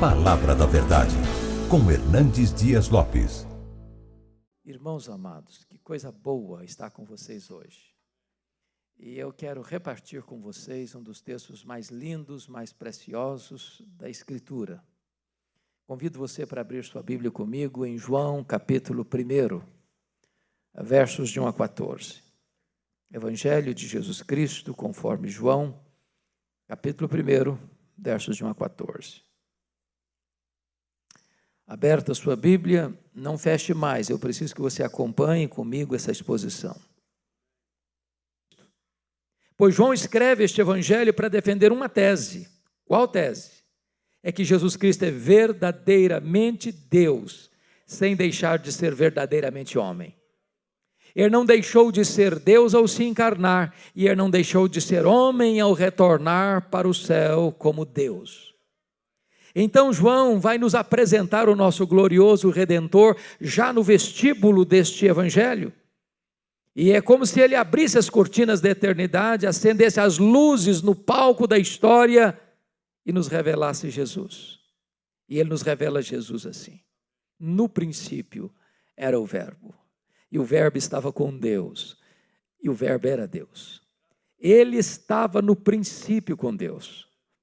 Palavra da Verdade, com Hernandes Dias Lopes. Irmãos amados, que coisa boa estar com vocês hoje. E eu quero repartir com vocês um dos textos mais lindos, mais preciosos da Escritura. Convido você para abrir sua Bíblia comigo em João, capítulo 1, versos de 1 a 14. Evangelho de Jesus Cristo, conforme João, capítulo 1, versos de 1 a 14. Aberta a sua Bíblia, não feche mais, eu preciso que você acompanhe comigo essa exposição. Pois João escreve este evangelho para defender uma tese. Qual tese? É que Jesus Cristo é verdadeiramente Deus, sem deixar de ser verdadeiramente homem. Ele não deixou de ser Deus ao se encarnar, e ele não deixou de ser homem ao retornar para o céu como Deus. Então, João vai nos apresentar o nosso glorioso redentor já no vestíbulo deste evangelho. E é como se ele abrisse as cortinas da eternidade, acendesse as luzes no palco da história e nos revelasse Jesus. E ele nos revela Jesus assim: no princípio era o Verbo, e o Verbo estava com Deus, e o Verbo era Deus. Ele estava no princípio com Deus.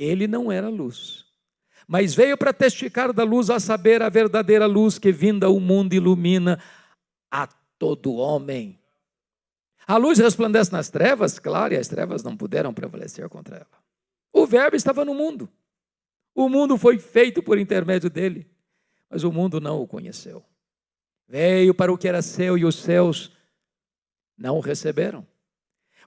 Ele não era luz, mas veio para testificar da luz, a saber, a verdadeira luz que vinda ao mundo ilumina a todo homem. A luz resplandece nas trevas, claro, e as trevas não puderam prevalecer contra ela. O Verbo estava no mundo. O mundo foi feito por intermédio dele, mas o mundo não o conheceu. Veio para o que era seu e os seus não o receberam.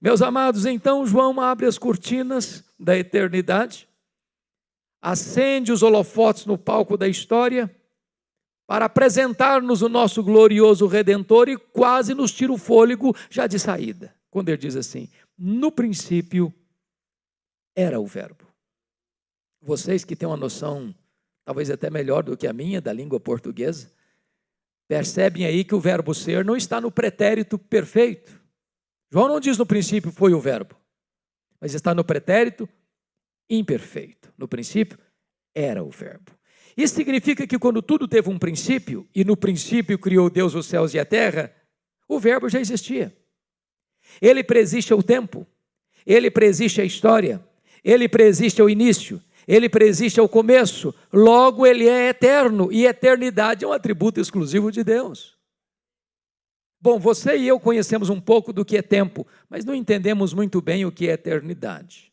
Meus amados, então João abre as cortinas da eternidade, acende os holofotes no palco da história, para apresentar-nos o nosso glorioso Redentor e quase nos tira o fôlego já de saída, quando ele diz assim: no princípio era o Verbo. Vocês que têm uma noção, talvez até melhor do que a minha, da língua portuguesa, percebem aí que o verbo ser não está no pretérito perfeito. João não diz no princípio foi o verbo, mas está no pretérito imperfeito. No princípio era o verbo. Isso significa que quando tudo teve um princípio, e no princípio criou Deus os céus e a terra, o verbo já existia. Ele preexiste ao tempo, ele preexiste à história, ele preexiste ao início, ele preexiste ao começo, logo ele é eterno, e eternidade é um atributo exclusivo de Deus. Bom, você e eu conhecemos um pouco do que é tempo, mas não entendemos muito bem o que é eternidade.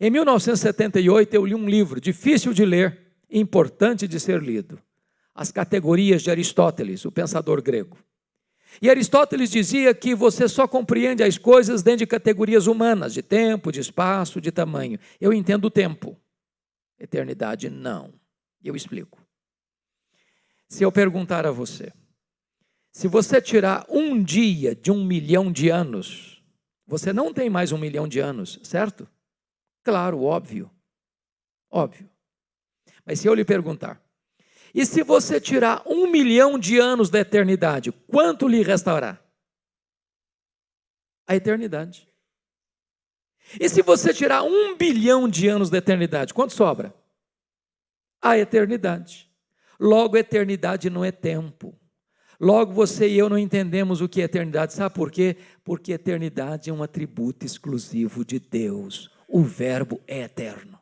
Em 1978, eu li um livro difícil de ler, importante de ser lido. As categorias de Aristóteles, o pensador grego. E Aristóteles dizia que você só compreende as coisas dentro de categorias humanas, de tempo, de espaço, de tamanho. Eu entendo o tempo. Eternidade, não. Eu explico. Se eu perguntar a você, se você tirar um dia de um milhão de anos, você não tem mais um milhão de anos, certo? Claro, óbvio. Óbvio. Mas se eu lhe perguntar, e se você tirar um milhão de anos da eternidade, quanto lhe restará? A eternidade. E se você tirar um bilhão de anos da eternidade, quanto sobra? A eternidade. Logo, eternidade não é tempo. Logo, você e eu não entendemos o que é eternidade. Sabe por quê? Porque eternidade é um atributo exclusivo de Deus. O Verbo é eterno.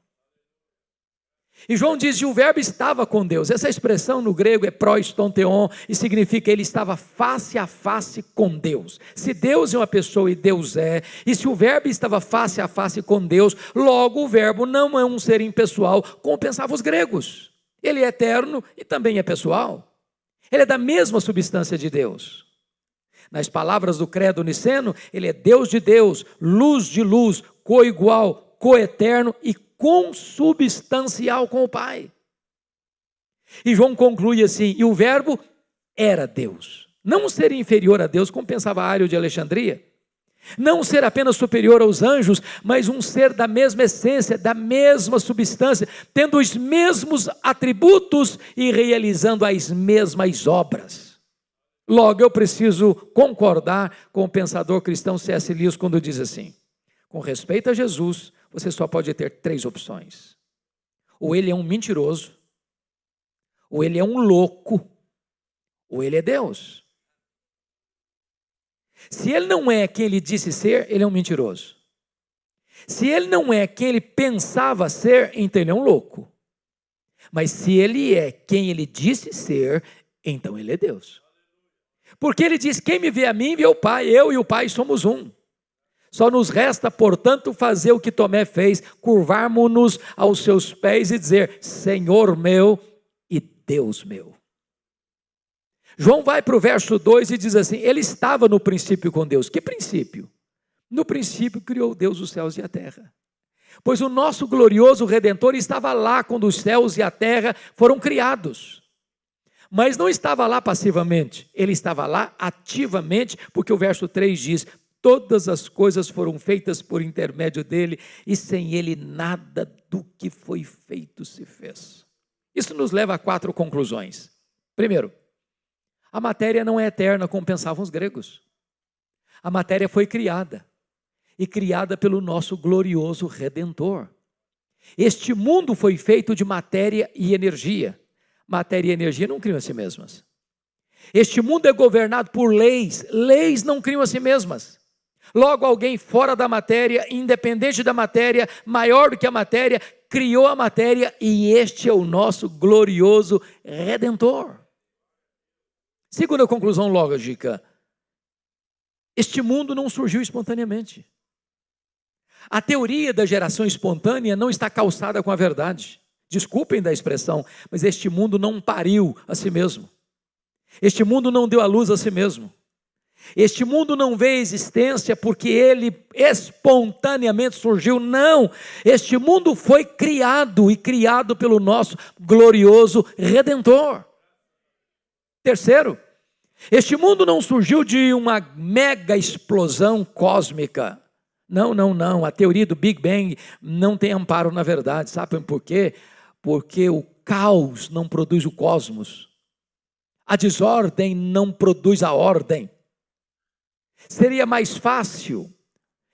E João diz que o verbo estava com Deus. Essa expressão no grego é prostonteon e significa ele estava face a face com Deus. Se Deus é uma pessoa e Deus é, e se o verbo estava face a face com Deus, logo o verbo não é um ser impessoal, como pensavam os gregos. Ele é eterno e também é pessoal. Ele é da mesma substância de Deus. Nas palavras do credo niceno, ele é Deus de Deus, luz de luz, coigual, coeterno e consubstancial com o Pai. E João conclui assim: e o Verbo era Deus. Não ser inferior a Deus, como pensava Ário de Alexandria. Não ser apenas superior aos anjos, mas um ser da mesma essência, da mesma substância, tendo os mesmos atributos e realizando as mesmas obras. Logo, eu preciso concordar com o pensador cristão C.S. Lewis quando diz assim: com respeito a Jesus, você só pode ter três opções. Ou ele é um mentiroso, ou ele é um louco, ou ele é Deus. Se ele não é quem ele disse ser, ele é um mentiroso. Se ele não é quem ele pensava ser, então ele é um louco. Mas se ele é quem ele disse ser, então ele é Deus. Porque ele diz: Quem me vê a mim, vê o Pai, eu e o Pai somos um. Só nos resta, portanto, fazer o que Tomé fez, curvarmos-nos aos seus pés e dizer: Senhor meu e Deus meu. João vai para o verso 2 e diz assim: Ele estava no princípio com Deus. Que princípio? No princípio criou Deus os céus e a terra. Pois o nosso glorioso redentor estava lá quando os céus e a terra foram criados. Mas não estava lá passivamente, ele estava lá ativamente, porque o verso 3 diz: Todas as coisas foram feitas por intermédio dele, e sem ele nada do que foi feito se fez. Isso nos leva a quatro conclusões. Primeiro, a matéria não é eterna como pensavam os gregos. A matéria foi criada e criada pelo nosso glorioso redentor. Este mundo foi feito de matéria e energia. Matéria e energia não criam a si mesmas. Este mundo é governado por leis, leis não criam a si mesmas. Logo, alguém fora da matéria, independente da matéria, maior do que a matéria, criou a matéria e este é o nosso glorioso redentor. Segunda conclusão lógica: este mundo não surgiu espontaneamente. A teoria da geração espontânea não está calçada com a verdade. Desculpem da expressão, mas este mundo não pariu a si mesmo. Este mundo não deu a luz a si mesmo. Este mundo não vê existência porque ele espontaneamente surgiu, não. Este mundo foi criado e criado pelo nosso glorioso redentor. Terceiro, este mundo não surgiu de uma mega explosão cósmica. Não, não, não. A teoria do Big Bang não tem amparo na verdade. Sabem por quê? Porque o caos não produz o cosmos. A desordem não produz a ordem. Seria mais fácil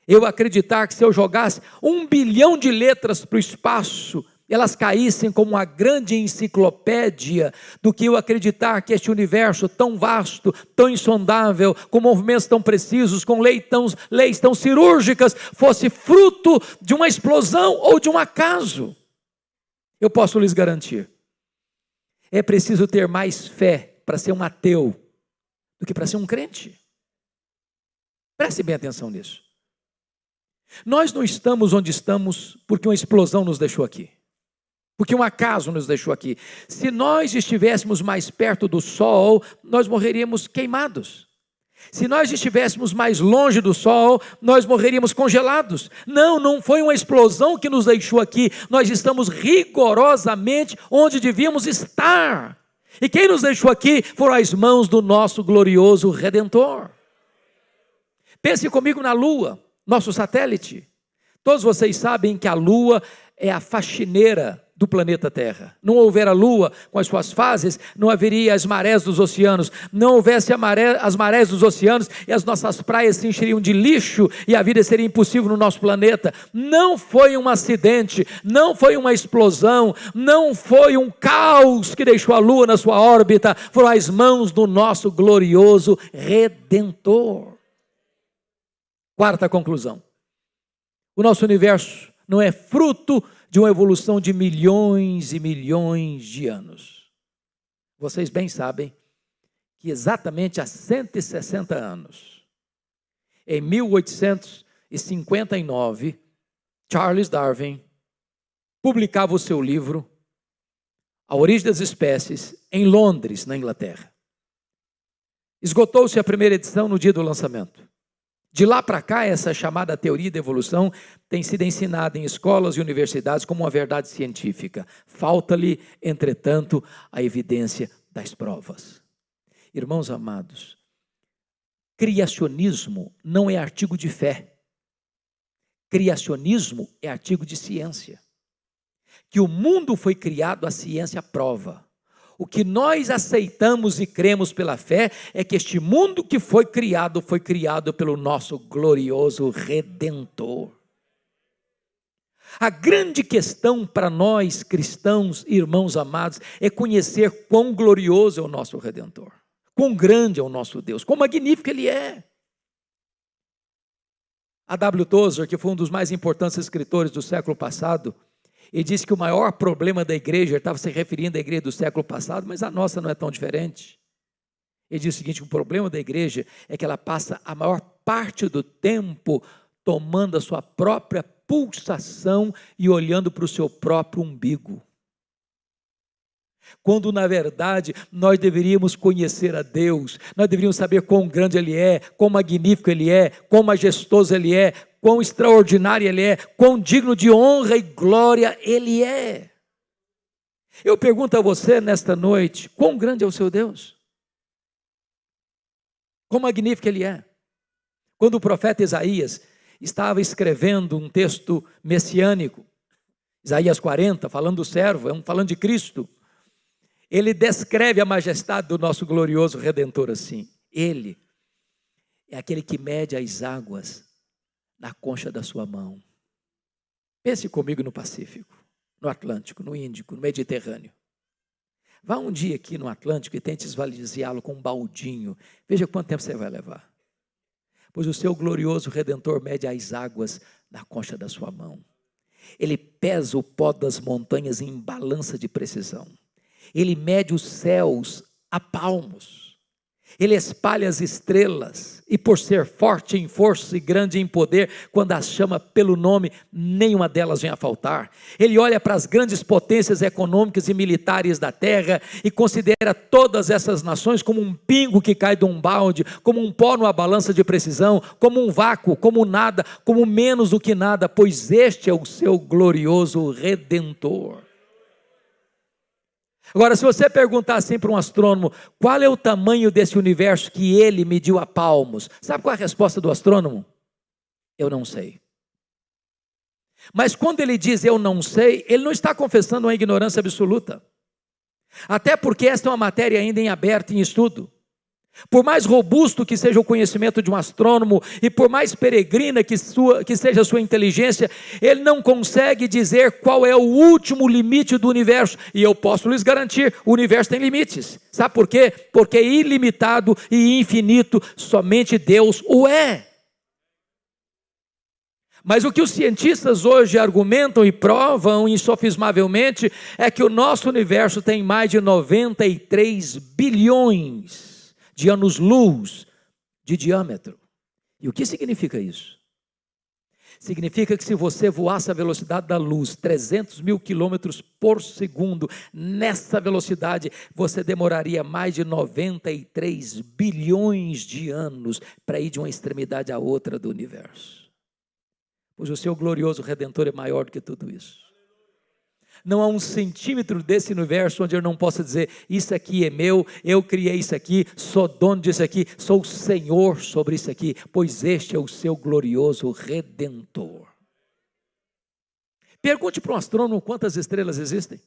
eu acreditar que se eu jogasse um bilhão de letras para o espaço, elas caíssem como uma grande enciclopédia do que eu acreditar que este universo tão vasto, tão insondável, com movimentos tão precisos, com leis tão, leis tão cirúrgicas, fosse fruto de uma explosão ou de um acaso. Eu posso lhes garantir. É preciso ter mais fé para ser um ateu do que para ser um crente. Preste bem atenção nisso. Nós não estamos onde estamos porque uma explosão nos deixou aqui porque um acaso nos deixou aqui. Se nós estivéssemos mais perto do sol, nós morreríamos queimados. Se nós estivéssemos mais longe do sol, nós morreríamos congelados. Não, não foi uma explosão que nos deixou aqui. Nós estamos rigorosamente onde devíamos estar. E quem nos deixou aqui foram as mãos do nosso glorioso redentor. Pense comigo na lua, nosso satélite. Todos vocês sabem que a lua é a faxineira do planeta Terra. Não houver a lua com as suas fases, não haveria as marés dos oceanos. Não houvesse maré, as marés dos oceanos e as nossas praias se encheriam de lixo e a vida seria impossível no nosso planeta. Não foi um acidente, não foi uma explosão, não foi um caos que deixou a lua na sua órbita, foram as mãos do nosso glorioso redentor. Quarta conclusão. O nosso universo não é fruto de uma evolução de milhões e milhões de anos. Vocês bem sabem que exatamente há 160 anos, em 1859, Charles Darwin publicava o seu livro A Origem das Espécies em Londres, na Inglaterra. Esgotou-se a primeira edição no dia do lançamento. De lá para cá, essa chamada teoria da evolução tem sido ensinada em escolas e universidades como uma verdade científica. Falta-lhe, entretanto, a evidência das provas. Irmãos amados, criacionismo não é artigo de fé. Criacionismo é artigo de ciência. Que o mundo foi criado, a ciência prova. O que nós aceitamos e cremos pela fé é que este mundo que foi criado foi criado pelo nosso glorioso redentor. A grande questão para nós cristãos, irmãos amados, é conhecer quão glorioso é o nosso redentor, quão grande é o nosso Deus, quão magnífico ele é. A W. Tozer, que foi um dos mais importantes escritores do século passado, ele disse que o maior problema da igreja, ele estava se referindo à igreja do século passado, mas a nossa não é tão diferente. Ele disse o seguinte: o problema da igreja é que ela passa a maior parte do tempo tomando a sua própria pulsação e olhando para o seu próprio umbigo quando na verdade nós deveríamos conhecer a Deus, nós deveríamos saber quão grande Ele é, quão magnífico Ele é, quão majestoso Ele é, quão extraordinário Ele é, quão digno de honra e glória Ele é. Eu pergunto a você nesta noite: quão grande é o seu Deus? Quão magnífico Ele é? Quando o profeta Isaías estava escrevendo um texto messiânico, Isaías 40, falando do servo, é falando de Cristo ele descreve a majestade do nosso glorioso redentor assim. Ele é aquele que mede as águas na concha da sua mão. Pense comigo no Pacífico, no Atlântico, no Índico, no Mediterrâneo. Vá um dia aqui no Atlântico e tente esvaziá-lo com um baldinho. Veja quanto tempo você vai levar. Pois o seu glorioso redentor mede as águas na concha da sua mão. Ele pesa o pó das montanhas em balança de precisão. Ele mede os céus a palmos. Ele espalha as estrelas, e por ser forte em força e grande em poder, quando as chama pelo nome, nenhuma delas vem a faltar. Ele olha para as grandes potências econômicas e militares da terra e considera todas essas nações como um pingo que cai de um balde, como um pó numa balança de precisão, como um vácuo, como nada, como menos do que nada, pois este é o seu glorioso redentor. Agora, se você perguntar assim para um astrônomo, qual é o tamanho desse universo que ele mediu a palmos? Sabe qual é a resposta do astrônomo? Eu não sei. Mas quando ele diz eu não sei, ele não está confessando uma ignorância absoluta. Até porque esta é uma matéria ainda em aberto, em estudo. Por mais robusto que seja o conhecimento de um astrônomo e por mais peregrina que, sua, que seja a sua inteligência, ele não consegue dizer qual é o último limite do universo. E eu posso lhes garantir: o universo tem limites. Sabe por quê? Porque é ilimitado e infinito, somente Deus o é. Mas o que os cientistas hoje argumentam e provam insofismavelmente é que o nosso universo tem mais de 93 bilhões de anos-luz de diâmetro. E o que significa isso? Significa que se você voasse a velocidade da luz, 300 mil quilômetros por segundo, nessa velocidade, você demoraria mais de 93 bilhões de anos para ir de uma extremidade à outra do universo. Pois o seu glorioso redentor é maior do que tudo isso. Não há um centímetro desse universo onde eu não possa dizer: Isso aqui é meu, eu criei isso aqui, sou dono disso aqui, sou o Senhor sobre isso aqui, pois este é o seu glorioso redentor. Pergunte para um astrônomo quantas estrelas existem.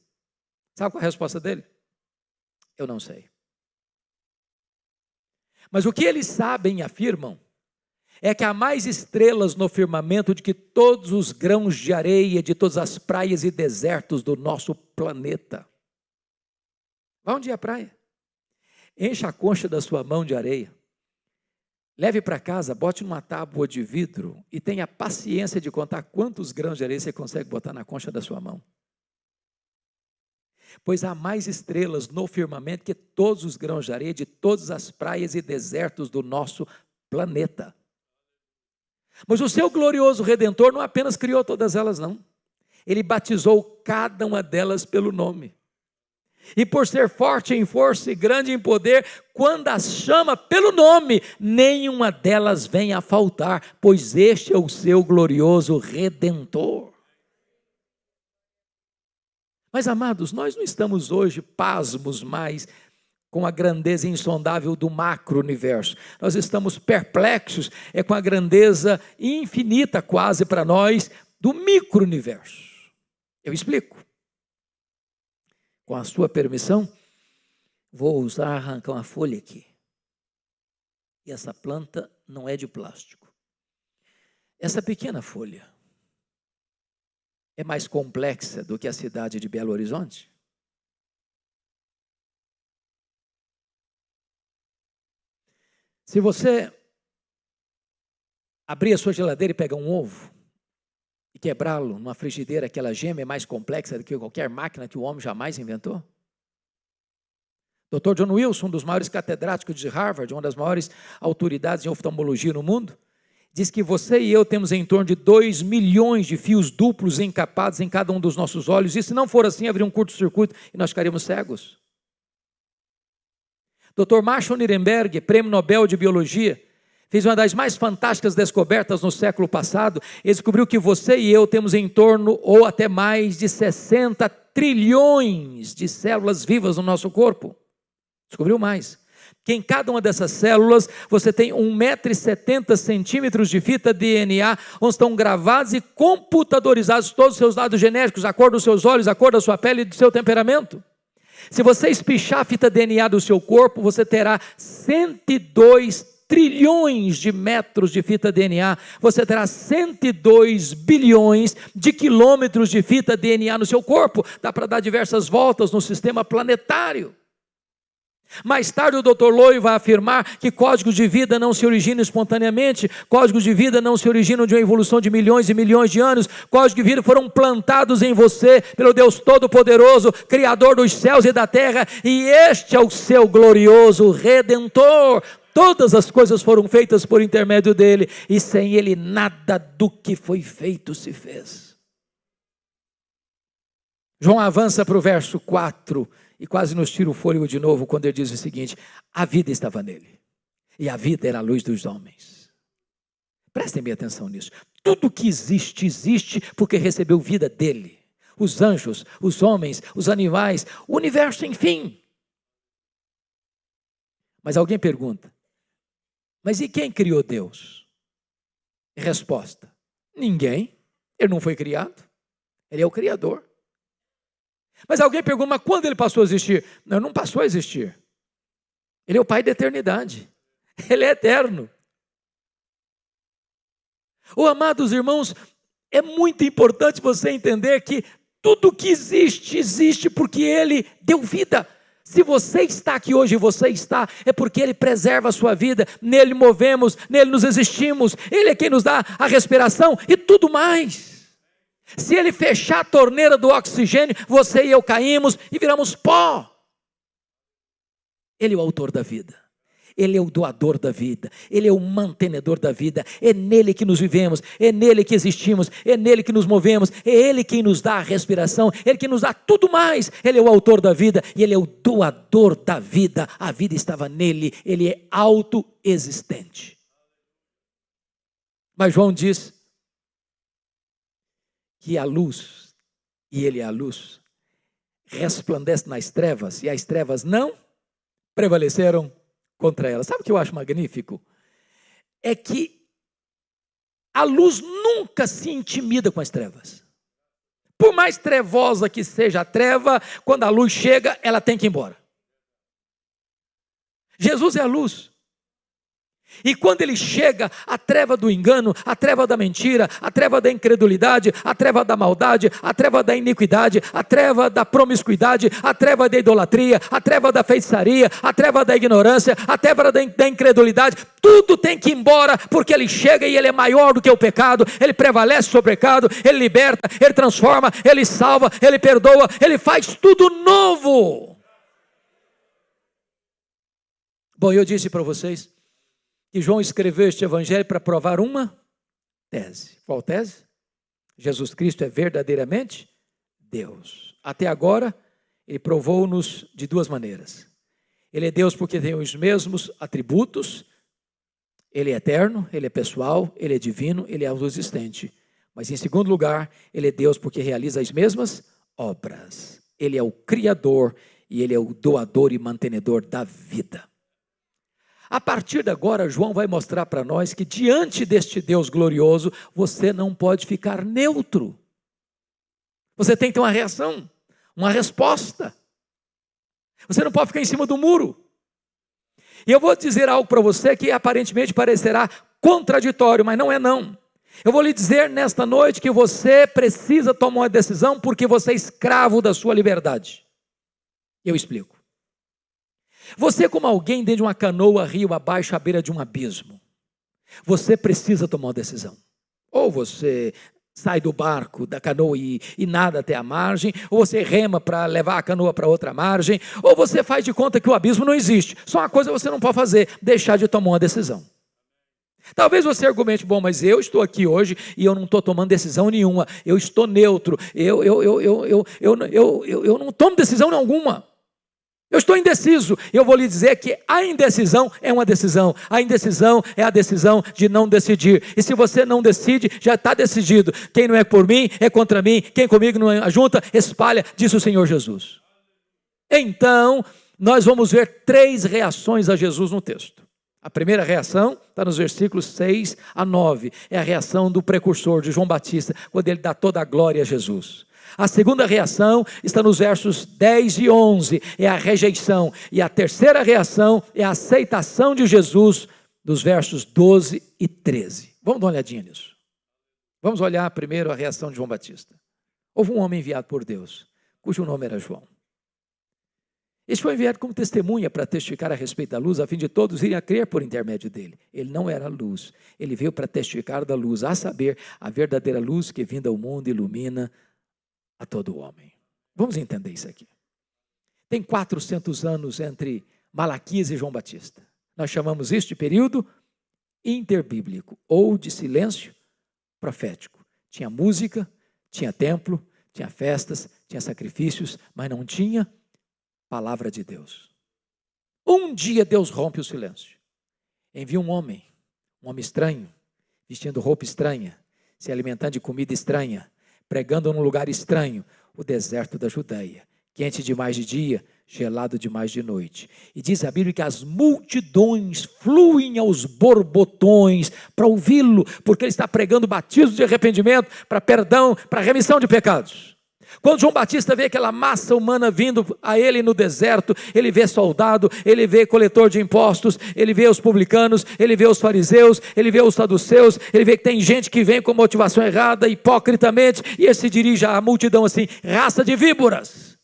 Sabe qual é a resposta dele? Eu não sei. Mas o que eles sabem e afirmam é que há mais estrelas no firmamento do que todos os grãos de areia de todas as praias e desertos do nosso planeta. Vá um dia à praia. Encha a concha da sua mão de areia. Leve para casa, bote numa tábua de vidro e tenha paciência de contar quantos grãos de areia você consegue botar na concha da sua mão. Pois há mais estrelas no firmamento que todos os grãos de areia de todas as praias e desertos do nosso planeta. Mas o seu glorioso redentor não apenas criou todas elas, não. Ele batizou cada uma delas pelo nome. E por ser forte em força e grande em poder, quando as chama pelo nome, nenhuma delas vem a faltar, pois este é o seu glorioso redentor. Mas amados, nós não estamos hoje pasmos mais com a grandeza insondável do macro-universo. Nós estamos perplexos é com a grandeza infinita quase para nós do micro-universo. Eu explico. Com a sua permissão, vou usar arrancar uma folha aqui. E essa planta não é de plástico. Essa pequena folha é mais complexa do que a cidade de Belo Horizonte? Se você abrir a sua geladeira e pegar um ovo, e quebrá-lo numa frigideira, aquela gema é mais complexa do que qualquer máquina que o homem jamais inventou? Dr. John Wilson, um dos maiores catedráticos de Harvard, uma das maiores autoridades em oftalmologia no mundo, diz que você e eu temos em torno de 2 milhões de fios duplos encapados em cada um dos nossos olhos, e se não for assim, haveria um curto-circuito e nós ficaríamos cegos. Dr. Marshall Nirenberg, prêmio Nobel de Biologia, fez uma das mais fantásticas descobertas no século passado. Ele descobriu que você e eu temos em torno, ou até mais, de 60 trilhões de células vivas no nosso corpo. Descobriu mais. Que em cada uma dessas células você tem 1,70m de fita DNA, onde estão gravados e computadorizados todos os seus dados genéticos, a cor dos seus olhos, a cor da sua pele e do seu temperamento. Se você espichar a fita DNA do seu corpo, você terá 102 trilhões de metros de fita DNA, você terá 102 bilhões de quilômetros de fita DNA no seu corpo. Dá para dar diversas voltas no sistema planetário. Mais tarde, o Dr. Loy vai afirmar que códigos de vida não se originam espontaneamente, códigos de vida não se originam de uma evolução de milhões e milhões de anos, códigos de vida foram plantados em você pelo Deus Todo-Poderoso, Criador dos céus e da terra, e este é o seu glorioso Redentor. Todas as coisas foram feitas por intermédio dele, e sem ele nada do que foi feito se fez. João avança para o verso 4 e quase nos tira o fôlego de novo quando ele diz o seguinte: a vida estava nele, e a vida era a luz dos homens. Prestem bem atenção nisso. Tudo que existe, existe porque recebeu vida dele. Os anjos, os homens, os animais, o universo, enfim. Mas alguém pergunta: mas e quem criou Deus? Resposta: ninguém. Ele não foi criado. Ele é o Criador. Mas alguém pergunta, mas quando ele passou a existir? Não, não passou a existir. Ele é o Pai da eternidade. Ele é eterno. Oh, amados irmãos, é muito importante você entender que tudo que existe, existe porque Ele deu vida. Se você está aqui hoje, você está, é porque Ele preserva a sua vida, nele movemos, nele nos existimos, Ele é quem nos dá a respiração e tudo mais. Se Ele fechar a torneira do oxigênio, você e eu caímos e viramos pó. Ele é o autor da vida. Ele é o doador da vida, Ele é o mantenedor da vida, é nele que nos vivemos, é nele que existimos, é nele que nos movemos, é Ele quem nos dá a respiração, é Ele que nos dá tudo mais. Ele é o autor da vida e Ele é o doador da vida. A vida estava nele, Ele é autoexistente. Mas João diz que a luz, e Ele é a luz, resplandece nas trevas, e as trevas não prevaleceram contra ela. Sabe o que eu acho magnífico? É que a luz nunca se intimida com as trevas. Por mais trevosa que seja a treva, quando a luz chega, ela tem que ir embora. Jesus é a luz. E quando ele chega, a treva do engano, a treva da mentira, a treva da incredulidade, a treva da maldade, a treva da iniquidade, a treva da promiscuidade, a treva da idolatria, a treva da feitiçaria, a treva da ignorância, a treva da, da incredulidade, tudo tem que ir embora, porque ele chega e ele é maior do que o pecado, ele prevalece sobre o pecado, ele liberta, ele transforma, ele salva, ele perdoa, ele faz tudo novo. Bom, eu disse para vocês que João escreveu este evangelho para provar uma tese. Qual tese? Jesus Cristo é verdadeiramente Deus. Até agora, ele provou-nos de duas maneiras. Ele é Deus porque tem os mesmos atributos, ele é eterno, ele é pessoal, ele é divino, ele é autoexistente. Mas em segundo lugar, ele é Deus porque realiza as mesmas obras. Ele é o criador e ele é o doador e mantenedor da vida. A partir de agora, João vai mostrar para nós que diante deste Deus glorioso, você não pode ficar neutro. Você tem que ter uma reação, uma resposta. Você não pode ficar em cima do muro. E eu vou dizer algo para você que aparentemente parecerá contraditório, mas não é não. Eu vou lhe dizer nesta noite que você precisa tomar uma decisão porque você é escravo da sua liberdade. Eu explico. Você, como alguém dentro de uma canoa rio abaixo à beira de um abismo, você precisa tomar uma decisão. Ou você sai do barco, da canoa e, e nada até a margem, ou você rema para levar a canoa para outra margem, ou você faz de conta que o abismo não existe. Só uma coisa você não pode fazer: deixar de tomar uma decisão. Talvez você argumente, bom, mas eu estou aqui hoje e eu não estou tomando decisão nenhuma, eu estou neutro, eu, eu, eu, eu, eu, eu, eu, eu, eu não tomo decisão nenhuma. Eu estou indeciso. Eu vou lhe dizer que a indecisão é uma decisão. A indecisão é a decisão de não decidir. E se você não decide, já está decidido. Quem não é por mim é contra mim. Quem comigo não é junta, espalha, disse o Senhor Jesus. Então, nós vamos ver três reações a Jesus no texto. A primeira reação está nos versículos 6 a 9. É a reação do precursor de João Batista, quando ele dá toda a glória a Jesus. A segunda reação está nos versos 10 e 11, é a rejeição. E a terceira reação é a aceitação de Jesus, dos versos 12 e 13. Vamos dar uma olhadinha nisso. Vamos olhar primeiro a reação de João Batista. Houve um homem enviado por Deus, cujo nome era João. Este foi enviado como testemunha para testificar a respeito da luz, a fim de todos irem a crer por intermédio dele. Ele não era luz, ele veio para testificar da luz, a saber, a verdadeira luz que vinda ao mundo ilumina a todo homem. Vamos entender isso aqui. Tem 400 anos entre Malaquias e João Batista. Nós chamamos este período interbíblico ou de silêncio profético. Tinha música, tinha templo, tinha festas, tinha sacrifícios, mas não tinha palavra de Deus. Um dia Deus rompe o silêncio. Envia um homem, um homem estranho, vestindo roupa estranha, se alimentando de comida estranha, pregando num lugar estranho, o deserto da Judéia, quente demais de dia, gelado demais de noite. E diz a Bíblia que as multidões fluem aos borbotões para ouvi-lo, porque ele está pregando batismo de arrependimento, para perdão, para remissão de pecados. Quando João Batista vê aquela massa humana vindo a ele no deserto, ele vê soldado, ele vê coletor de impostos, ele vê os publicanos, ele vê os fariseus, ele vê os saduceus, ele vê que tem gente que vem com motivação errada, hipocritamente, e ele se dirige à multidão assim: raça de víboras,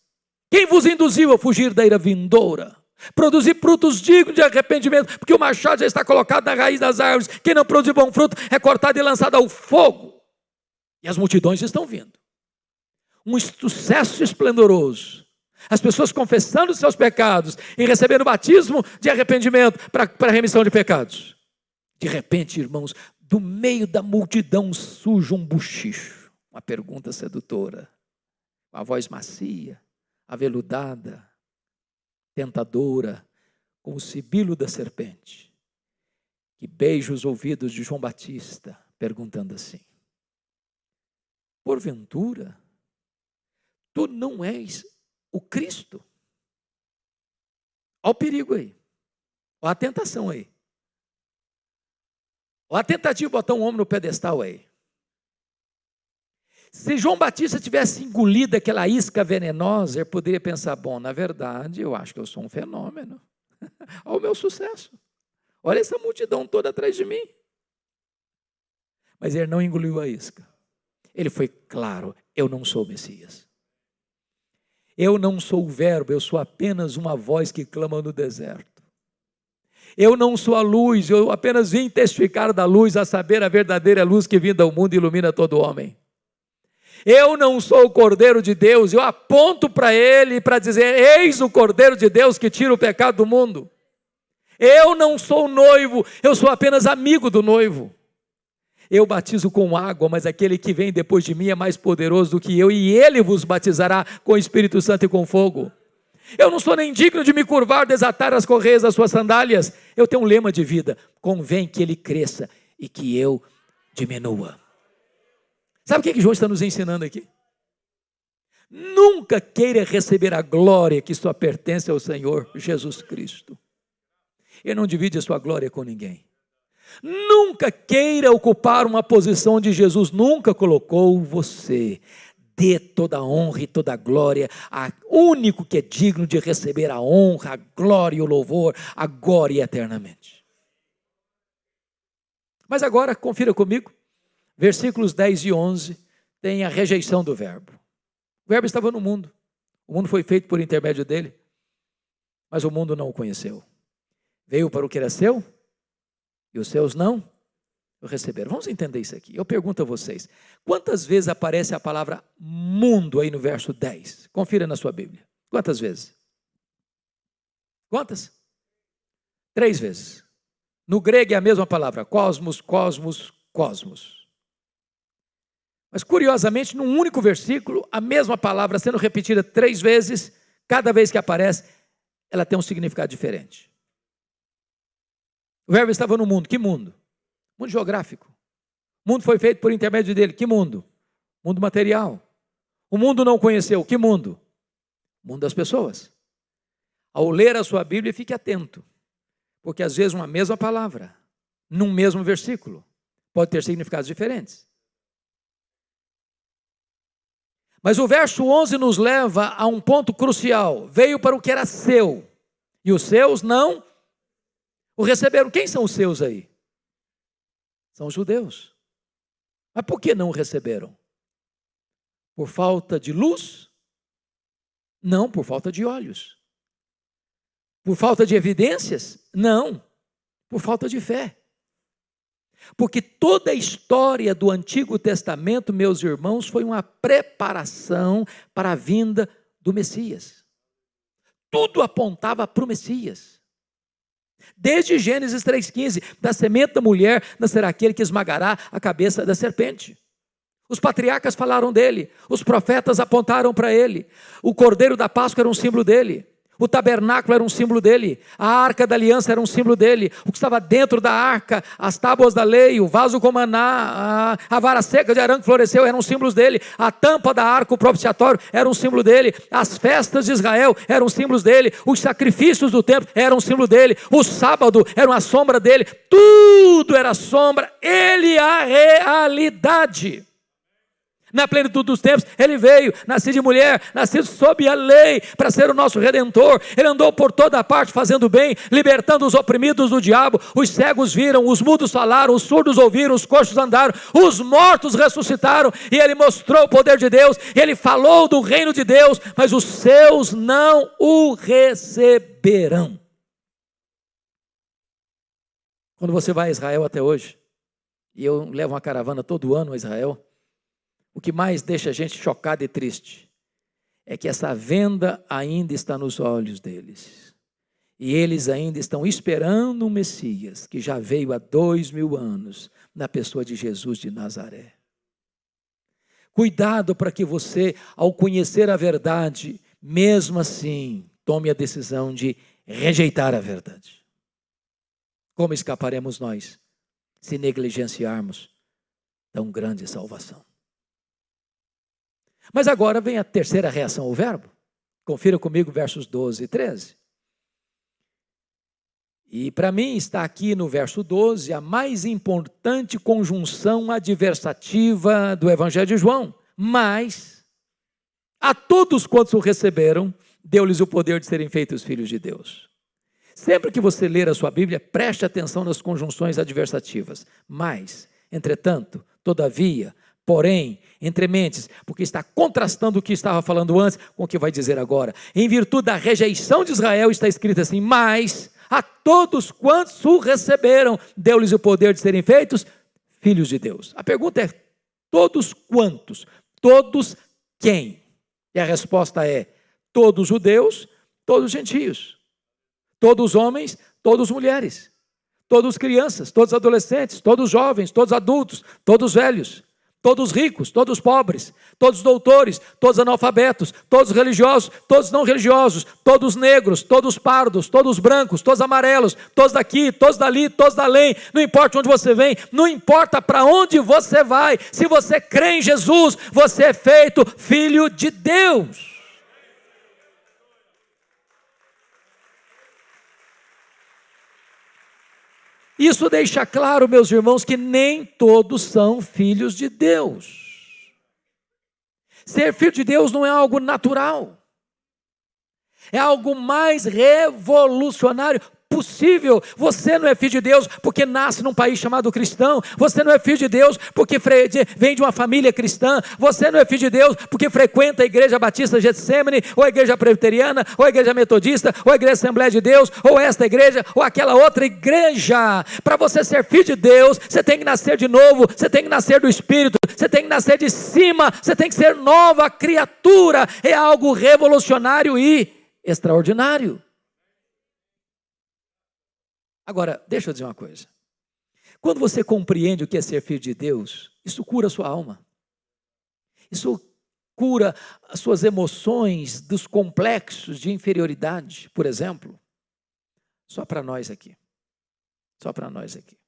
quem vos induziu a fugir da ira vindoura? Produzir frutos dignos de arrependimento, porque o machado já está colocado na raiz das árvores. Quem não produzir bom fruto é cortado e lançado ao fogo. E as multidões estão vindo um sucesso esplendoroso. As pessoas confessando seus pecados e recebendo batismo de arrependimento para a remissão de pecados. De repente, irmãos, do meio da multidão surge um buchicho, uma pergunta sedutora, uma voz macia, aveludada, tentadora, com o sibilo da serpente, que beija os ouvidos de João Batista, perguntando assim: Porventura, Tu não és o Cristo. Olha o perigo aí. Olha a tentação aí. Olha a tentativa de botar um homem no pedestal aí. Se João Batista tivesse engolido aquela isca venenosa, ele poderia pensar: bom, na verdade, eu acho que eu sou um fenômeno. Olha o meu sucesso. Olha essa multidão toda atrás de mim. Mas ele não engoliu a isca. Ele foi claro: eu não sou o Messias. Eu não sou o Verbo, eu sou apenas uma voz que clama no deserto. Eu não sou a luz, eu apenas vim testificar da luz, a saber, a verdadeira luz que vinda ao mundo ilumina todo homem. Eu não sou o Cordeiro de Deus, eu aponto para ele para dizer: Eis o Cordeiro de Deus que tira o pecado do mundo. Eu não sou noivo, eu sou apenas amigo do noivo. Eu batizo com água, mas aquele que vem depois de mim é mais poderoso do que eu, e ele vos batizará com o Espírito Santo e com fogo. Eu não sou nem digno de me curvar, desatar as correias das suas sandálias. Eu tenho um lema de vida: convém que ele cresça e que eu diminua. Sabe o que, que João está nos ensinando aqui? Nunca queira receber a glória que só pertence ao Senhor Jesus Cristo. Ele não divide a sua glória com ninguém. Nunca queira ocupar uma posição onde Jesus nunca colocou você. Dê toda a honra e toda a glória a único que é digno de receber a honra, a glória e o louvor, agora e eternamente. Mas agora, confira comigo, versículos 10 e 11, tem a rejeição do Verbo. O Verbo estava no mundo, o mundo foi feito por intermédio dele, mas o mundo não o conheceu. Veio para o que era seu e os seus não receberam. Vamos entender isso aqui. Eu pergunto a vocês: quantas vezes aparece a palavra mundo aí no verso 10? Confira na sua Bíblia. Quantas vezes? Quantas? Três vezes. No grego é a mesma palavra: cosmos, cosmos, cosmos. Mas curiosamente, num único versículo, a mesma palavra sendo repetida três vezes, cada vez que aparece, ela tem um significado diferente. O verbo estava no mundo. Que mundo? Mundo geográfico. O mundo foi feito por intermédio dele. Que mundo? Mundo material. O mundo não conheceu. Que mundo? Mundo das pessoas. Ao ler a sua Bíblia, fique atento. Porque às vezes uma mesma palavra, num mesmo versículo, pode ter significados diferentes. Mas o verso 11 nos leva a um ponto crucial. Veio para o que era seu, e os seus não o receberam. Quem são os seus aí? São os judeus. Mas por que não o receberam? Por falta de luz? Não, por falta de olhos. Por falta de evidências? Não, por falta de fé. Porque toda a história do Antigo Testamento, meus irmãos, foi uma preparação para a vinda do Messias. Tudo apontava para o Messias. Desde Gênesis 3,15, da semente da mulher nascerá aquele que esmagará a cabeça da serpente. Os patriarcas falaram dele, os profetas apontaram para ele, o cordeiro da Páscoa era um símbolo dele. O tabernáculo era um símbolo dele, a arca da aliança era um símbolo dele, o que estava dentro da arca, as tábuas da lei, o vaso com maná, a, a vara seca de Arã que floresceu eram símbolos dele, a tampa da arca, o propiciatório, era um símbolo dele, as festas de Israel eram símbolos dele, os sacrifícios do templo eram símbolo dele, o sábado era uma sombra dele, tudo era sombra, ele é a realidade na plenitude dos tempos, ele veio, nascido de mulher, nascido sob a lei, para ser o nosso redentor. Ele andou por toda parte fazendo bem, libertando os oprimidos do diabo. Os cegos viram, os mudos falaram, os surdos ouviram, os coxos andaram, os mortos ressuscitaram. E ele mostrou o poder de Deus, ele falou do reino de Deus, mas os seus não o receberão. Quando você vai a Israel até hoje, e eu levo uma caravana todo ano a Israel, o que mais deixa a gente chocado e triste é que essa venda ainda está nos olhos deles. E eles ainda estão esperando um Messias que já veio há dois mil anos na pessoa de Jesus de Nazaré. Cuidado para que você, ao conhecer a verdade, mesmo assim, tome a decisão de rejeitar a verdade. Como escaparemos nós se negligenciarmos tão grande salvação? Mas agora vem a terceira reação ao verbo. Confira comigo versos 12 e 13. E para mim está aqui no verso 12 a mais importante conjunção adversativa do Evangelho de João. Mas a todos quantos o receberam, deu-lhes o poder de serem feitos filhos de Deus. Sempre que você ler a sua Bíblia, preste atenção nas conjunções adversativas. Mas, entretanto, todavia, porém, entre mentes, porque está contrastando o que estava falando antes com o que vai dizer agora. Em virtude da rejeição de Israel, está escrito assim: Mas a todos quantos o receberam, deu-lhes o poder de serem feitos filhos de Deus. A pergunta é: todos quantos? Todos quem? E a resposta é: todos judeus, todos gentios todos homens, todos mulheres, todos crianças, todos adolescentes, todos jovens, todos adultos, todos velhos, todos ricos, todos pobres, todos doutores, todos analfabetos, todos religiosos, todos não religiosos, todos negros, todos pardos, todos brancos, todos amarelos, todos daqui, todos dali, todos da além, não importa onde você vem, não importa para onde você vai, se você crê em Jesus, você é feito filho de Deus. Isso deixa claro, meus irmãos, que nem todos são filhos de Deus. Ser filho de Deus não é algo natural, é algo mais revolucionário possível. Você não é filho de Deus porque nasce num país chamado cristão. Você não é filho de Deus porque vem de uma família cristã. Você não é filho de Deus porque frequenta a igreja batista Getsemane, ou a igreja presbiteriana, ou a igreja metodista, ou a igreja Assembleia de Deus, ou esta igreja, ou aquela outra igreja. Para você ser filho de Deus, você tem que nascer de novo, você tem que nascer do Espírito, você tem que nascer de cima, você tem que ser nova criatura. É algo revolucionário e extraordinário. Agora, deixa eu dizer uma coisa. Quando você compreende o que é ser filho de Deus, isso cura a sua alma. Isso cura as suas emoções dos complexos de inferioridade, por exemplo. Só para nós aqui. Só para nós aqui.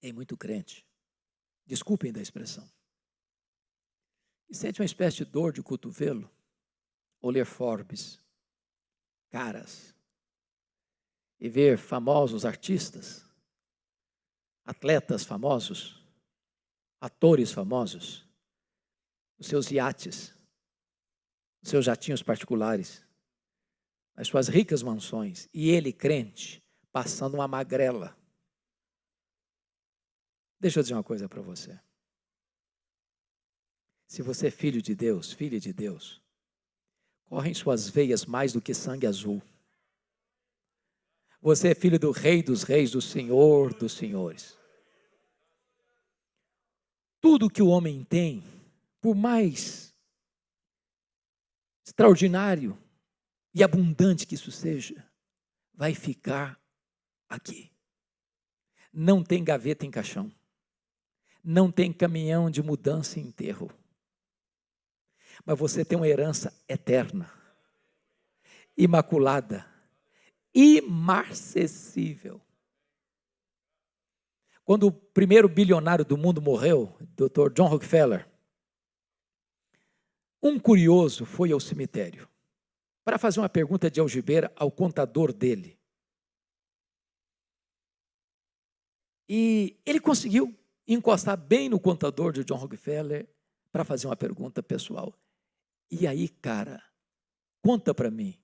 Tem muito crente, desculpem da expressão, e sente uma espécie de dor de cotovelo ou ler Forbes, caras, e ver famosos artistas, atletas famosos, atores famosos, os seus iates, os seus jatinhos particulares, as suas ricas mansões, e ele, crente, passando uma magrela. Deixa eu dizer uma coisa para você. Se você é filho de Deus, filha de Deus, corre em suas veias mais do que sangue azul. Você é filho do Rei dos Reis, do Senhor dos Senhores. Tudo que o homem tem, por mais extraordinário e abundante que isso seja, vai ficar aqui. Não tem gaveta em caixão. Não tem caminhão de mudança e enterro. Mas você tem uma herança eterna, imaculada imarcessível. Quando o primeiro bilionário do mundo morreu, Dr. John Rockefeller, um curioso foi ao cemitério para fazer uma pergunta de algibeira ao contador dele. E ele conseguiu encostar bem no contador de John Rockefeller para fazer uma pergunta pessoal. E aí, cara, conta para mim,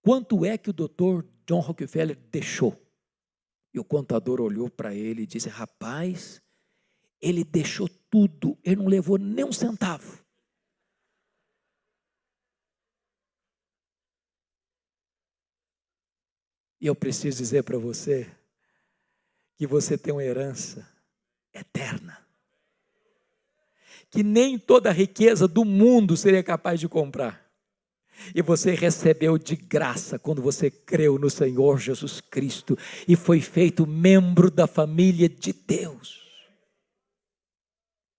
quanto é que o doutor John Rockefeller deixou. E o contador olhou para ele e disse: Rapaz, ele deixou tudo, ele não levou nem um centavo. E eu preciso dizer para você que você tem uma herança eterna. Que nem toda a riqueza do mundo seria capaz de comprar e você recebeu de graça quando você creu no Senhor Jesus Cristo e foi feito membro da família de Deus.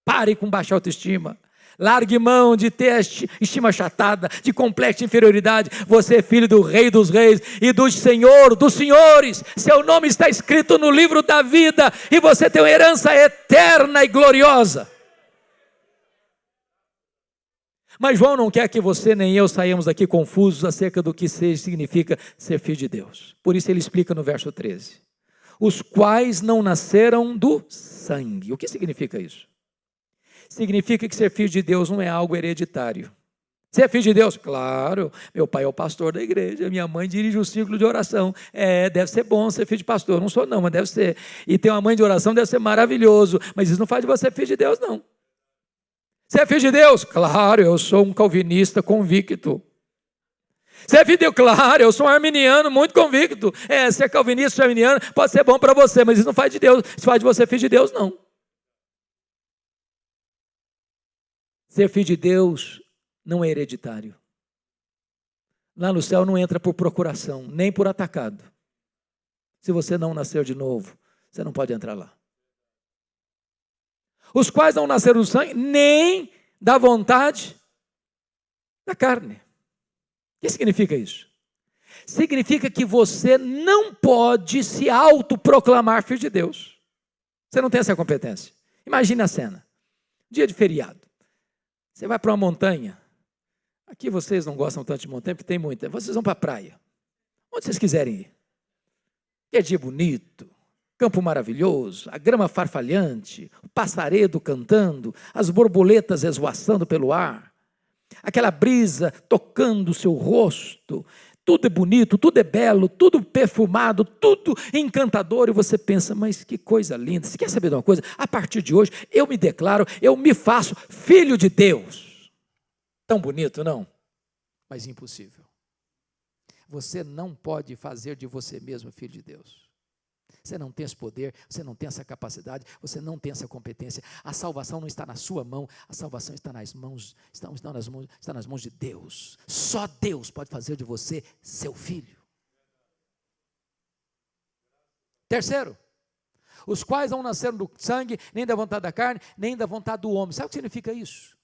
Pare com baixa autoestima. Largue mão de ter estima chatada, de complexa inferioridade. Você é filho do Rei dos Reis e do Senhor dos Senhores. Seu nome está escrito no livro da vida e você tem uma herança eterna e gloriosa. Mas João não quer que você nem eu saiamos daqui confusos acerca do que significa ser filho de Deus. Por isso ele explica no verso 13: os quais não nasceram do sangue. O que significa isso? Significa que ser filho de Deus não é algo hereditário. É filho de Deus? Claro. Meu pai é o pastor da igreja, minha mãe dirige o ciclo de oração. É, deve ser bom ser filho de pastor. Não sou, não, mas deve ser. E ter uma mãe de oração deve ser maravilhoso. Mas isso não faz de você filho de Deus, não. Você é filho de Deus? Claro, eu sou um calvinista convicto. Você é filho de Deus? Claro, eu sou um arminiano muito convicto. É, ser calvinista, ser arminiano, pode ser bom para você, mas isso não faz de Deus. Isso faz de você filho de Deus, não. Ser filho de Deus não é hereditário. Lá no céu não entra por procuração, nem por atacado. Se você não nascer de novo, você não pode entrar lá. Os quais não nasceram do sangue, nem da vontade da carne. O que significa isso? Significa que você não pode se autoproclamar filho de Deus. Você não tem essa competência. Imagine a cena. Dia de feriado. Você vai para uma montanha, Aqui vocês não gostam tanto de montanha, porque tem muita. Vocês vão para a praia. Onde vocês quiserem ir. Que é dia bonito, campo maravilhoso, a grama farfalhante, o passaredo cantando, as borboletas esvoaçando pelo ar, aquela brisa tocando o seu rosto. Tudo é bonito, tudo é belo, tudo perfumado, tudo encantador, e você pensa, mas que coisa linda. Você quer saber de uma coisa? A partir de hoje, eu me declaro, eu me faço filho de Deus. Tão bonito, não? Mas impossível. Você não pode fazer de você mesmo filho de Deus. Você não tem esse poder, você não tem essa capacidade, você não tem essa competência. A salvação não está na sua mão, a salvação está nas mãos, está, está, nas, mãos, está nas mãos de Deus. Só Deus pode fazer de você seu filho. Terceiro, os quais não nasceram do sangue, nem da vontade da carne, nem da vontade do homem. Sabe o que significa isso?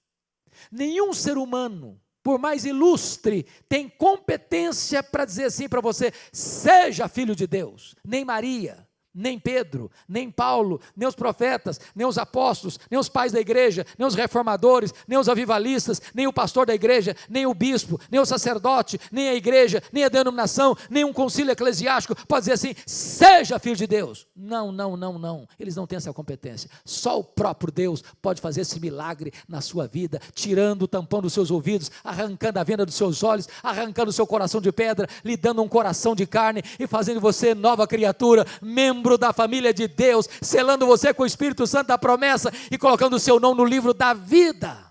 Nenhum ser humano, por mais ilustre, tem competência para dizer assim para você: seja filho de Deus. Nem Maria, nem Pedro, nem Paulo, nem os profetas, nem os apóstolos, nem os pais da igreja, nem os reformadores, nem os avivalistas, nem o pastor da igreja, nem o bispo, nem o sacerdote, nem a igreja, nem a denominação, nem um concílio eclesiástico pode dizer assim: seja filho de Deus. Não, não, não, não. Eles não têm essa competência. Só o próprio Deus pode fazer esse milagre na sua vida, tirando o tampão dos seus ouvidos, arrancando a venda dos seus olhos, arrancando o seu coração de pedra, lhe dando um coração de carne e fazendo você nova criatura, membro membro da família de Deus, selando você com o Espírito Santo da promessa e colocando o seu nome no livro da vida.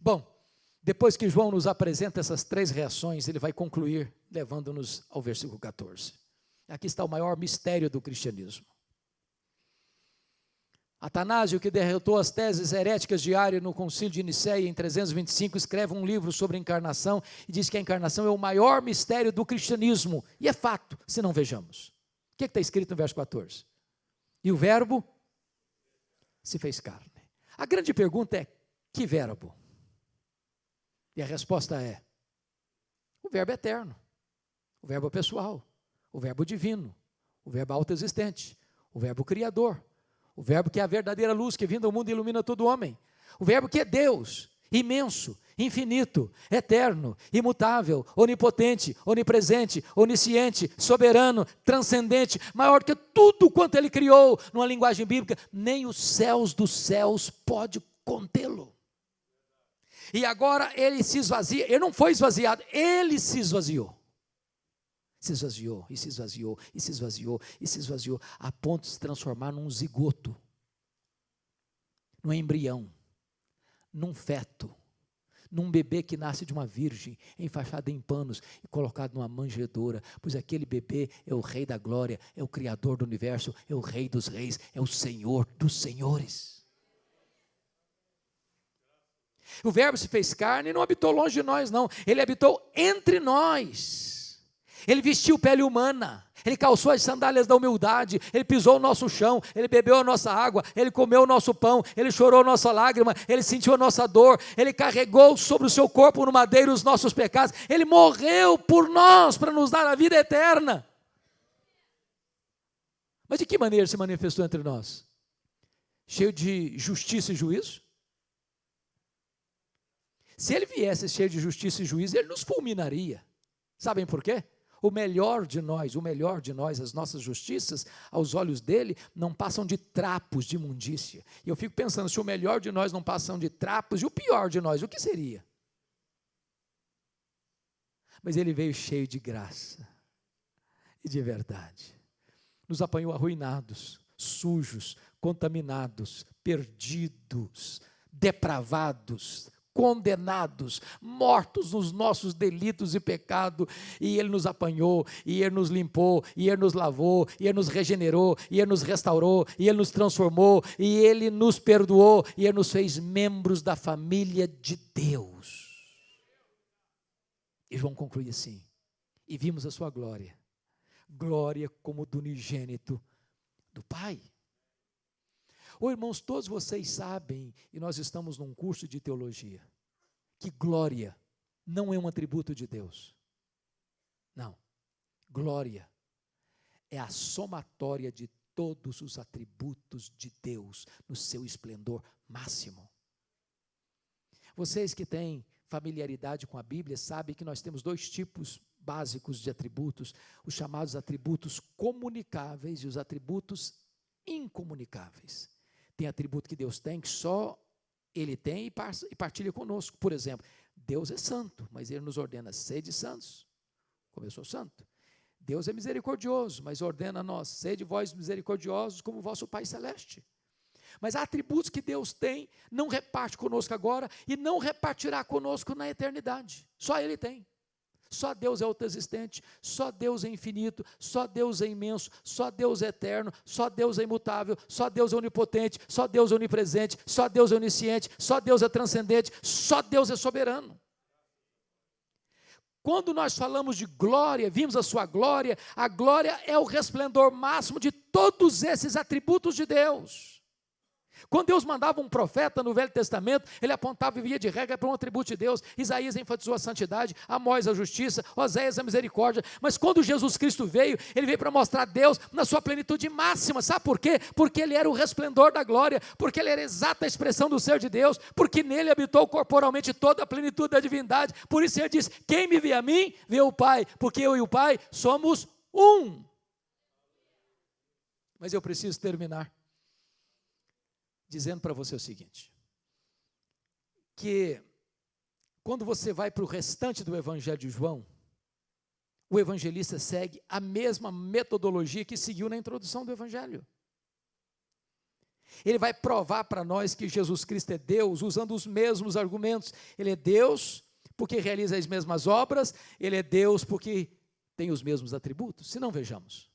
Bom, depois que João nos apresenta essas três reações, ele vai concluir levando-nos ao versículo 14. Aqui está o maior mistério do cristianismo. Atanásio, que derrotou as teses heréticas de Ário no concílio de Nicéia em 325, escreve um livro sobre a encarnação e diz que a encarnação é o maior mistério do cristianismo. E é fato, se não vejamos. O que é está escrito no verso 14? E o verbo se fez carne. A grande pergunta é: que verbo? E a resposta é: o verbo eterno, o verbo pessoal, o verbo divino, o verbo autoexistente, o verbo criador o Verbo que é a verdadeira luz que vindo ao mundo ilumina todo homem. O Verbo que é Deus, imenso, infinito, eterno, imutável, onipotente, onipresente, onisciente, soberano, transcendente, maior que tudo quanto ele criou, numa linguagem bíblica, nem os céus dos céus pode contê-lo. E agora ele se esvazia, ele não foi esvaziado, ele se esvaziou se esvaziou, e se esvaziou, e se esvaziou, e se esvaziou, a ponto de se transformar num zigoto, num embrião, num feto, num bebê que nasce de uma virgem, enfaixado em panos e colocado numa manjedoura, pois aquele bebê é o Rei da glória, é o Criador do universo, é o Rei dos reis, é o Senhor dos senhores. O Verbo se fez carne e não habitou longe de nós, não, ele habitou entre nós. Ele vestiu pele humana, ele calçou as sandálias da humildade, ele pisou o nosso chão, ele bebeu a nossa água, ele comeu o nosso pão, ele chorou a nossa lágrima, ele sentiu a nossa dor, ele carregou sobre o seu corpo no madeiro os nossos pecados, ele morreu por nós para nos dar a vida eterna. Mas de que maneira se manifestou entre nós? Cheio de justiça e juízo? Se ele viesse cheio de justiça e juízo, ele nos fulminaria. Sabem por quê? O melhor de nós, o melhor de nós, as nossas justiças, aos olhos dele, não passam de trapos de imundícia. E eu fico pensando, se o melhor de nós não passam de trapos, e o pior de nós, o que seria? Mas ele veio cheio de graça e de verdade. Nos apanhou arruinados, sujos, contaminados, perdidos, depravados, condenados, mortos nos nossos delitos e pecado, e Ele nos apanhou, e Ele nos limpou, e Ele nos lavou, e Ele nos regenerou, e Ele nos restaurou, e Ele nos transformou, e Ele nos perdoou, e Ele nos fez membros da família de Deus. E João conclui assim: e vimos a sua glória, glória como do unigênito do Pai. Ô irmãos, todos vocês sabem, e nós estamos num curso de teologia, que glória não é um atributo de Deus. Não. Glória é a somatória de todos os atributos de Deus no seu esplendor máximo. Vocês que têm familiaridade com a Bíblia sabem que nós temos dois tipos básicos de atributos: os chamados atributos comunicáveis e os atributos incomunicáveis. Tem atributo que Deus tem que só Ele tem e partilha conosco. Por exemplo, Deus é santo, mas Ele nos ordena sede santos, como eu sou santo. Deus é misericordioso, mas ordena a nós, sede vós misericordiosos como vosso Pai Celeste. Mas há atributos que Deus tem, não reparte conosco agora e não repartirá conosco na eternidade. Só Ele tem. Só Deus é autoexistente, só Deus é infinito, só Deus é imenso, só Deus é eterno, só Deus é imutável, só Deus é onipotente, só Deus é onipresente, só Deus é onisciente, só Deus é transcendente, só Deus é soberano. Quando nós falamos de glória, vimos a sua glória, a glória é o resplendor máximo de todos esses atributos de Deus. Quando Deus mandava um profeta no Velho Testamento, ele apontava e via de regra para um atributo de Deus. Isaías enfatizou a santidade, Amós a justiça, Oséias a misericórdia. Mas quando Jesus Cristo veio, ele veio para mostrar Deus na sua plenitude máxima. Sabe por quê? Porque ele era o resplendor da glória, porque ele era a exata expressão do ser de Deus, porque nele habitou corporalmente toda a plenitude da divindade. Por isso ele diz: Quem me vê a mim, vê o Pai, porque eu e o Pai somos um. Mas eu preciso terminar dizendo para você o seguinte: que quando você vai para o restante do Evangelho de João, o evangelista segue a mesma metodologia que seguiu na introdução do Evangelho. Ele vai provar para nós que Jesus Cristo é Deus, usando os mesmos argumentos. Ele é Deus porque realiza as mesmas obras, ele é Deus porque tem os mesmos atributos. Se não, vejamos.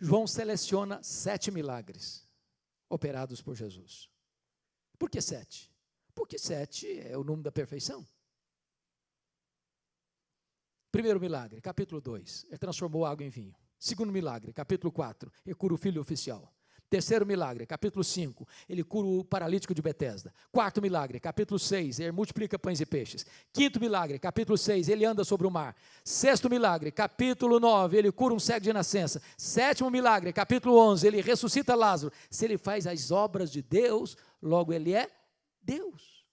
João seleciona sete milagres operados por Jesus. Por que sete? Porque sete é o número da perfeição. Primeiro milagre, capítulo 2, ele transformou água em vinho. Segundo milagre, capítulo 4, ele cura o filho oficial. Terceiro milagre, capítulo 5, ele cura o paralítico de Betesda. Quarto milagre, capítulo 6, ele multiplica pães e peixes. Quinto milagre, capítulo 6, ele anda sobre o mar. Sexto milagre, capítulo 9, ele cura um cego de nascença. Sétimo milagre, capítulo 11, ele ressuscita Lázaro. Se ele faz as obras de Deus, logo ele é Deus.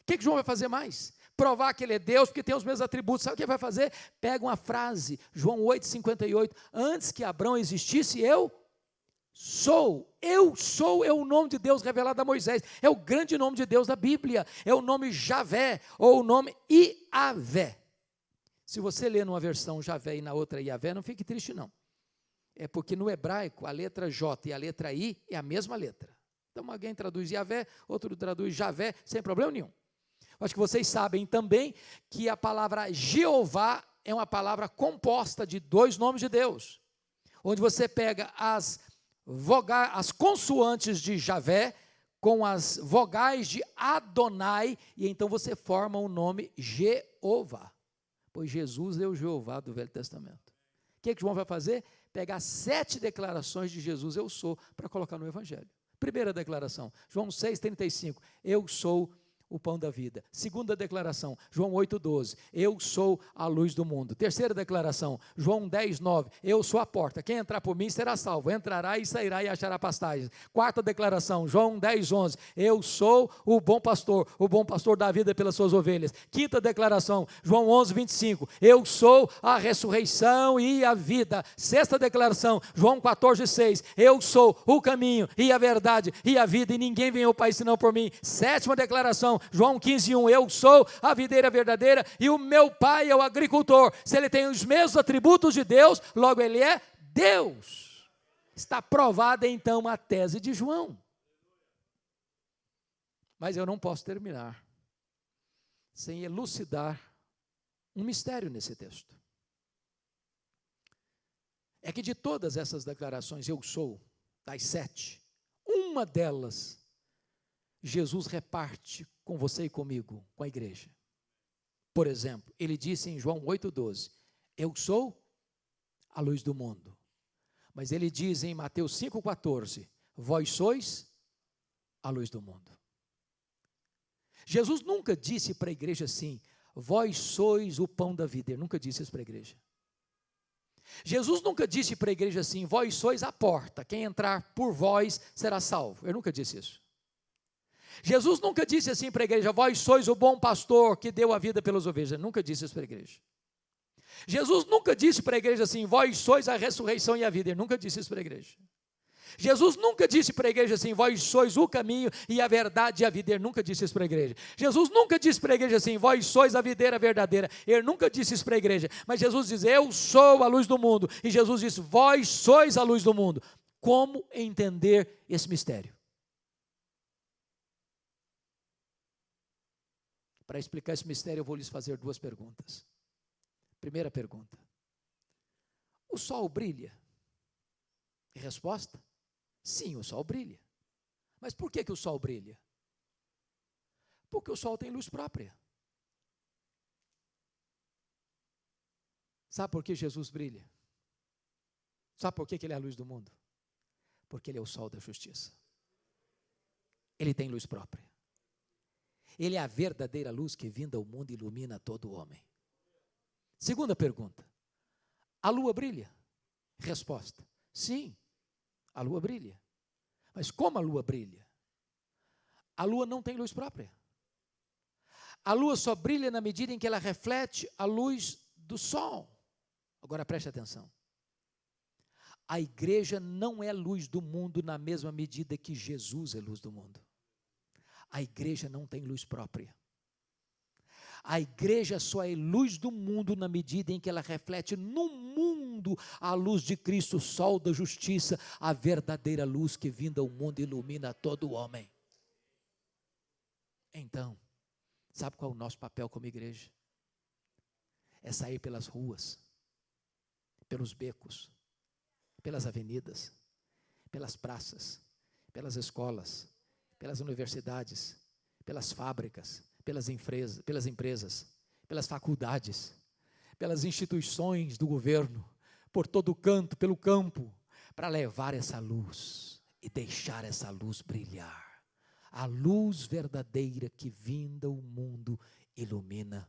O que, que João vai fazer mais? provar que ele é Deus, porque tem os mesmos atributos. Sabe o que ele vai fazer? Pega uma frase, João 8,58. Antes que Abraão existisse, eu Sou, eu sou, é o nome de Deus revelado a Moisés, é o grande nome de Deus da Bíblia, é o nome Javé, ou o nome Iavé. Se você ler numa versão Javé e na outra Iavé, não fique triste não. É porque no hebraico a letra J e a letra I é a mesma letra. Então alguém traduz Iavé, outro traduz Javé, sem problema nenhum. Acho que vocês sabem também que a palavra Jeová é uma palavra composta de dois nomes de Deus, onde você pega as as consoantes de Javé com as vogais de Adonai, e então você forma o nome Jeová. Pois Jesus é o Jeová do Velho Testamento. O que, é que João vai fazer? Pegar sete declarações de Jesus, eu sou, para colocar no Evangelho. Primeira declaração, João 6,35. Eu sou o pão da vida. Segunda declaração, João 8,12. Eu sou a luz do mundo. Terceira declaração, João 10,9. Eu sou a porta. Quem entrar por mim será salvo. Entrará e sairá e achará pastagens. Quarta declaração, João 10,11. Eu sou o bom pastor. O bom pastor dá vida pelas suas ovelhas. Quinta declaração, João 11, 25. Eu sou a ressurreição e a vida. Sexta declaração, João 14, 6. Eu sou o caminho e a verdade e a vida. E ninguém vem ao Pai senão por mim. Sétima declaração, João 15, 1. Eu sou a videira verdadeira e o meu pai é o agricultor. Se ele tem os mesmos atributos de Deus, logo ele é Deus. Está provada então a tese de João. Mas eu não posso terminar sem elucidar um mistério nesse texto. É que de todas essas declarações, eu sou, das sete, uma delas Jesus reparte com você e comigo, com a igreja. Por exemplo, ele disse em João 8,12: Eu sou a luz do mundo. Mas ele diz em Mateus 5,14: Vós sois a luz do mundo. Jesus nunca disse para a igreja assim: Vós sois o pão da vida. Ele nunca disse isso para a igreja. Jesus nunca disse para a igreja assim: Vós sois a porta, quem entrar por vós será salvo. Ele nunca disse isso. Jesus nunca disse assim para a igreja: Vós sois o bom pastor que deu a vida pelas ovelhas. Ele nunca disse isso para a igreja. Jesus nunca disse para a igreja assim: Vós sois a ressurreição e a vida. Ele nunca disse isso para a igreja. Jesus nunca disse para a igreja assim: Vós sois o caminho e a verdade e a vida. Ele nunca disse isso para a igreja. Jesus nunca disse para a igreja assim: Vós sois a videira verdadeira. Ele nunca disse isso para a igreja. Mas Jesus diz: Eu sou a luz do mundo. E Jesus disse: Vós sois a luz do mundo. Como entender esse mistério? Para explicar esse mistério, eu vou lhes fazer duas perguntas. Primeira pergunta: O sol brilha? resposta: Sim, o sol brilha. Mas por que, que o sol brilha? Porque o sol tem luz própria. Sabe por que Jesus brilha? Sabe por que, que ele é a luz do mundo? Porque ele é o sol da justiça. Ele tem luz própria. Ele é a verdadeira luz que vinda ao mundo ilumina todo homem. Segunda pergunta: a lua brilha? Resposta: sim, a lua brilha. Mas como a lua brilha? A lua não tem luz própria. A lua só brilha na medida em que ela reflete a luz do sol. Agora preste atenção. A igreja não é luz do mundo na mesma medida que Jesus é luz do mundo. A igreja não tem luz própria. A igreja só é luz do mundo na medida em que ela reflete no mundo a luz de Cristo, o sol da justiça, a verdadeira luz que vinda ao mundo ilumina todo homem. Então, sabe qual é o nosso papel como igreja? É sair pelas ruas, pelos becos, pelas avenidas, pelas praças, pelas escolas, pelas universidades, pelas fábricas, pelas empresas, pelas empresas, pelas faculdades, pelas instituições do governo, por todo canto, pelo campo, para levar essa luz e deixar essa luz brilhar. A luz verdadeira que vinda o mundo ilumina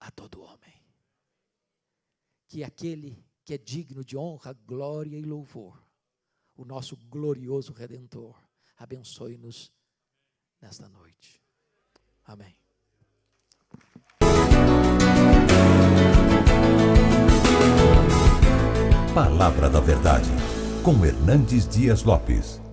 a todo homem. Que aquele que é digno de honra, glória e louvor, o nosso glorioso redentor, abençoe-nos nesta noite. Amém. Palavra da Verdade, com Hernandes Dias Lopes.